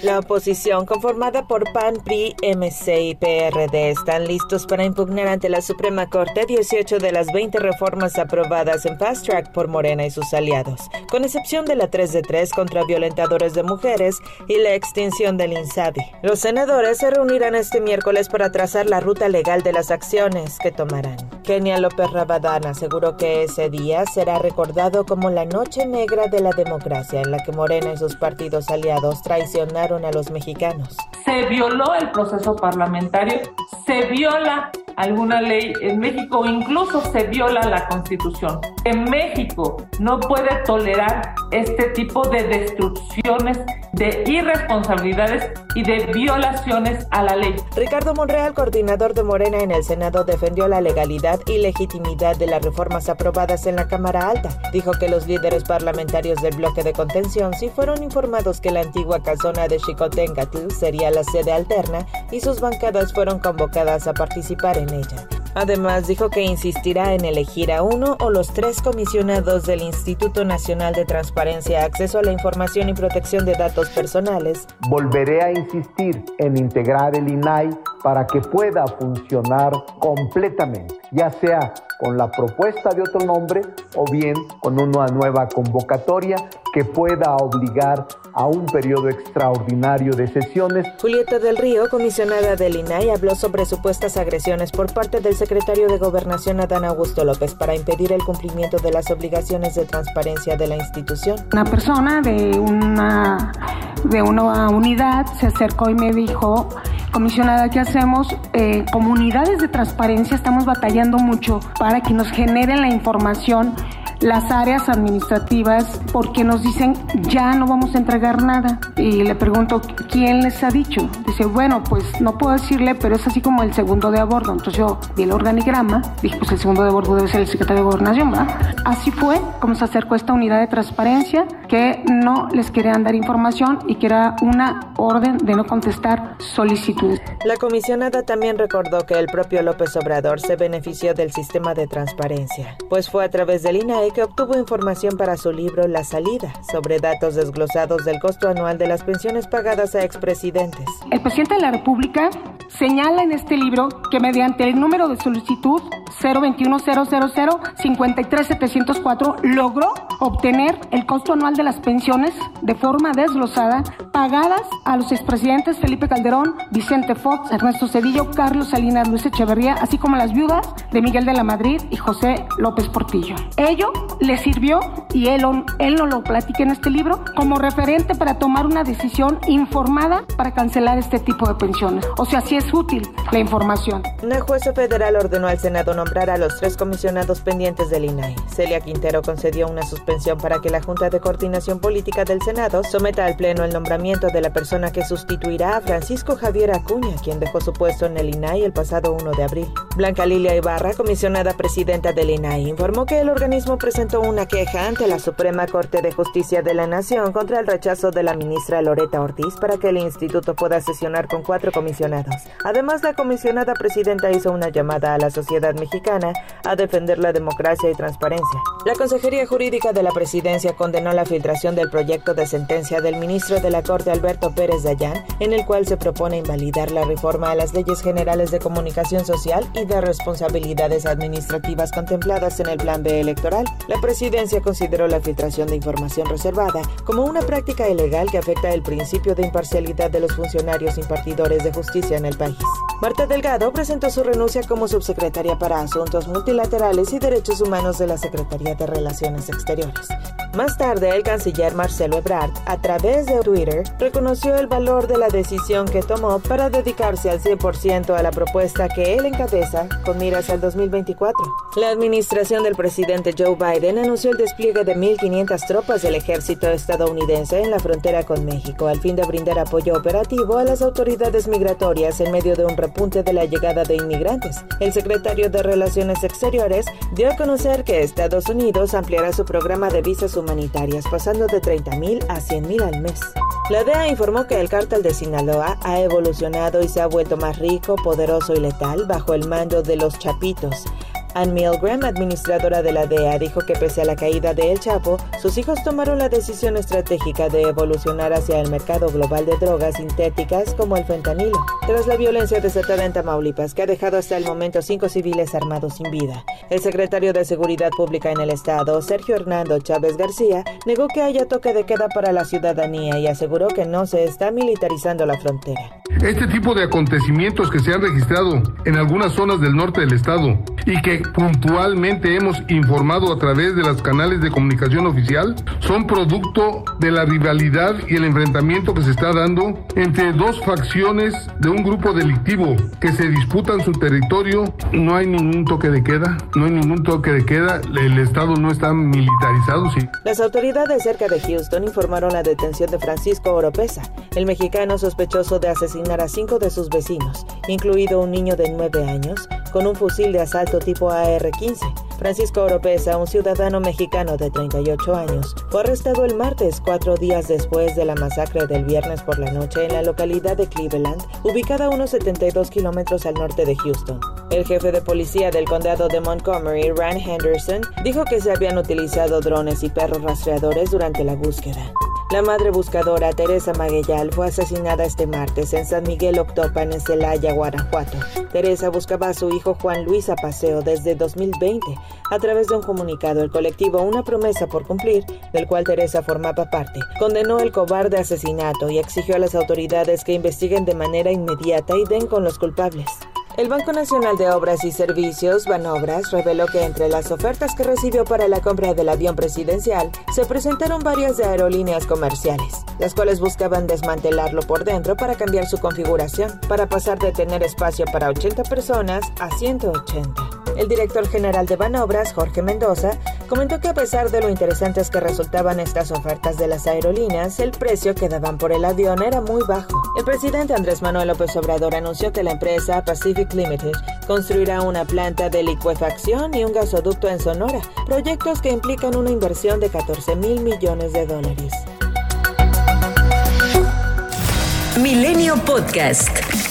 La oposición, conformada por PAN, PRI, MC y PRD, están listos para impugnar ante la Suprema Corte 18 de las 20 reformas aprobadas en Fast Track por Morena y sus aliados, con excepción de la 3 de 3 contra violentadores de mujeres y la extinción del INSABI. Los senadores se reunirán este miércoles para trazar la ruta legal de las acciones que tomarán. Kenia López Rabadán aseguró que ese día será recordado como la noche negra de la democracia en la que Morena y sus partidos aliados traicionaron a los mexicanos. Se violó el proceso parlamentario, se viola alguna ley en México, incluso se viola la constitución. En México no puede tolerar este tipo de destrucciones, de irresponsabilidades y de violaciones a la ley. Ricardo Monreal, coordinador de Morena en el Senado, defendió la legalidad y legitimidad de las reformas aprobadas en la Cámara Alta. Dijo que los líderes parlamentarios del bloque de contención sí fueron informados que la antigua casona de Xicoténcatl sería la sede alterna y sus bancadas fueron convocadas a participar en ella. Además, dijo que insistirá en elegir a uno o los tres comisionados del Instituto Nacional de Transparencia, Acceso a la Información y Protección de Datos Personales. Volveré a insistir en integrar el INAI para que pueda funcionar completamente, ya sea con la propuesta de otro nombre o bien con una nueva convocatoria que pueda obligar a un periodo extraordinario de sesiones. Julieta del Río, comisionada del INAI, habló sobre supuestas agresiones por parte del secretario de Gobernación Adán Augusto López para impedir el cumplimiento de las obligaciones de transparencia de la institución. Una persona de una de una unidad se acercó y me dijo comisionada, ¿qué hacemos? Eh, comunidades de transparencia estamos batallando mucho para que nos generen la información las áreas administrativas porque nos dicen ya no vamos a entregar nada. Y le pregunto, ¿quién les ha dicho? Dice, bueno, pues no puedo decirle, pero es así como el segundo de abordo. Entonces yo vi el organigrama, dije, pues el segundo de abordo debe ser el secretario de Gobernación, ¿va? Así fue como se acercó esta unidad de transparencia que no les querían dar información y que era una orden de no contestar solicitudes. La comisionada también recordó que el propio López Obrador se benefició del sistema de transparencia, pues fue a través del INAE que obtuvo información para su libro La Salida, sobre datos desglosados del costo anual de las pensiones pagadas a expresidentes. El presidente de la República señala en este libro que mediante el número de solicitud 021-000-53704 logró obtener el costo anual de las pensiones de forma desglosada pagadas a los expresidentes Felipe Calderón, Vicente Fox, Ernesto Cedillo, Carlos Salinas, Luis Echeverría, así como las viudas de Miguel de la Madrid y José López Portillo. Ello le sirvió, y él, él no lo platica en este libro, como referente para tomar una decisión informada para cancelar este tipo de pensiones. O sea, sí es útil la información. Una jueza federal ordenó al Senado nombrar a los tres comisionados pendientes del INAI. Celia Quintero concedió una suspensión para que la Junta de Coordinación Política del Senado someta al Pleno el nombramiento de la persona que sustituirá a Francisco Javier Acuña, quien dejó su puesto en el INAI el pasado 1 de abril. Blanca Lilia Ibarra, comisionada presidenta del INAI, informó que el organismo presentó una queja ante la Suprema Corte de Justicia de la Nación contra el rechazo de la ministra Loreta Ortiz para que el instituto pueda sesionar con cuatro comisionados. Además, la comisionada presidenta hizo una llamada a la sociedad mexicana a defender la democracia y transparencia. La Consejería Jurídica de la Presidencia condenó la filtración del proyecto de sentencia del ministro de la Corte Alberto Pérez Dayán, en el cual se propone invalidar la reforma a las leyes generales de comunicación social y de responsabilidades administrativas contempladas en el Plan B electoral. La presidencia consideró la filtración de información reservada como una práctica ilegal que afecta el principio de imparcialidad de los funcionarios impartidores de justicia en el país. Marta Delgado presentó su renuncia como subsecretaria para Asuntos Multilaterales y Derechos Humanos de la Secretaría de Relaciones Exteriores. Más tarde, el canciller Marcelo Ebrard, a través de Twitter, reconoció el valor de la decisión que tomó para dedicarse al 100% a la propuesta que él encabeza con miras al 2024. La administración del presidente Joe Biden anunció el despliegue de 1.500 tropas del ejército estadounidense en la frontera con México al fin de brindar apoyo operativo a las autoridades migratorias en medio de un repunte de la llegada de inmigrantes. El secretario de Relaciones Exteriores dio a conocer que Estados Unidos ampliará su programa de visas humanitarias pasando de 30.000 a 100.000 al mes. La DEA informó que el cártel de Sinaloa ha evolucionado y se ha vuelto más rico, poderoso y letal bajo el mando de los Chapitos Ann Milgram, administradora de la DEA, dijo que pese a la caída de El Chapo, sus hijos tomaron la decisión estratégica de evolucionar hacia el mercado global de drogas sintéticas como el fentanilo, tras la violencia desatada en Tamaulipas, que ha dejado hasta el momento cinco civiles armados sin vida. El secretario de Seguridad Pública en el Estado, Sergio Hernando Chávez García, negó que haya toque de queda para la ciudadanía y aseguró que no se está militarizando la frontera. Este tipo de acontecimientos que se han registrado en algunas zonas del norte del estado y que puntualmente hemos informado a través de los canales de comunicación oficial son producto de la rivalidad y el enfrentamiento que se está dando entre dos facciones de un grupo delictivo que se disputan su territorio. No hay ningún toque de queda, no hay ningún toque de queda, el estado no está militarizado, sí. Las autoridades cerca de Houston informaron la detención de Francisco Oropesa, el mexicano sospechoso de asesinar a cinco de sus vecinos, incluido un niño de nueve años, con un fusil de asalto tipo AR-15. Francisco Oropesa, un ciudadano mexicano de 38 años, fue arrestado el martes, cuatro días después de la masacre del viernes por la noche en la localidad de Cleveland, ubicada a unos 72 kilómetros al norte de Houston. El jefe de policía del condado de Montgomery, Rand Henderson, dijo que se habían utilizado drones y perros rastreadores durante la búsqueda. La madre buscadora Teresa Maguellal fue asesinada este martes en San Miguel Octopan, en Celaya, Guanajuato. Teresa buscaba a su hijo Juan Luis a paseo desde 2020. A través de un comunicado, el colectivo Una promesa por cumplir, del cual Teresa formaba parte, condenó el cobarde asesinato y exigió a las autoridades que investiguen de manera inmediata y den con los culpables. El Banco Nacional de Obras y Servicios, Banobras, reveló que entre las ofertas que recibió para la compra del avión presidencial se presentaron varias de aerolíneas comerciales, las cuales buscaban desmantelarlo por dentro para cambiar su configuración, para pasar de tener espacio para 80 personas a 180. El director general de Banobras, Jorge Mendoza, comentó que a pesar de lo interesantes que resultaban estas ofertas de las aerolíneas, el precio que daban por el avión era muy bajo. El presidente Andrés Manuel López Obrador anunció que la empresa Pacific Limited construirá una planta de licuefacción y un gasoducto en Sonora, proyectos que implican una inversión de 14 mil millones de dólares. Milenio Podcast.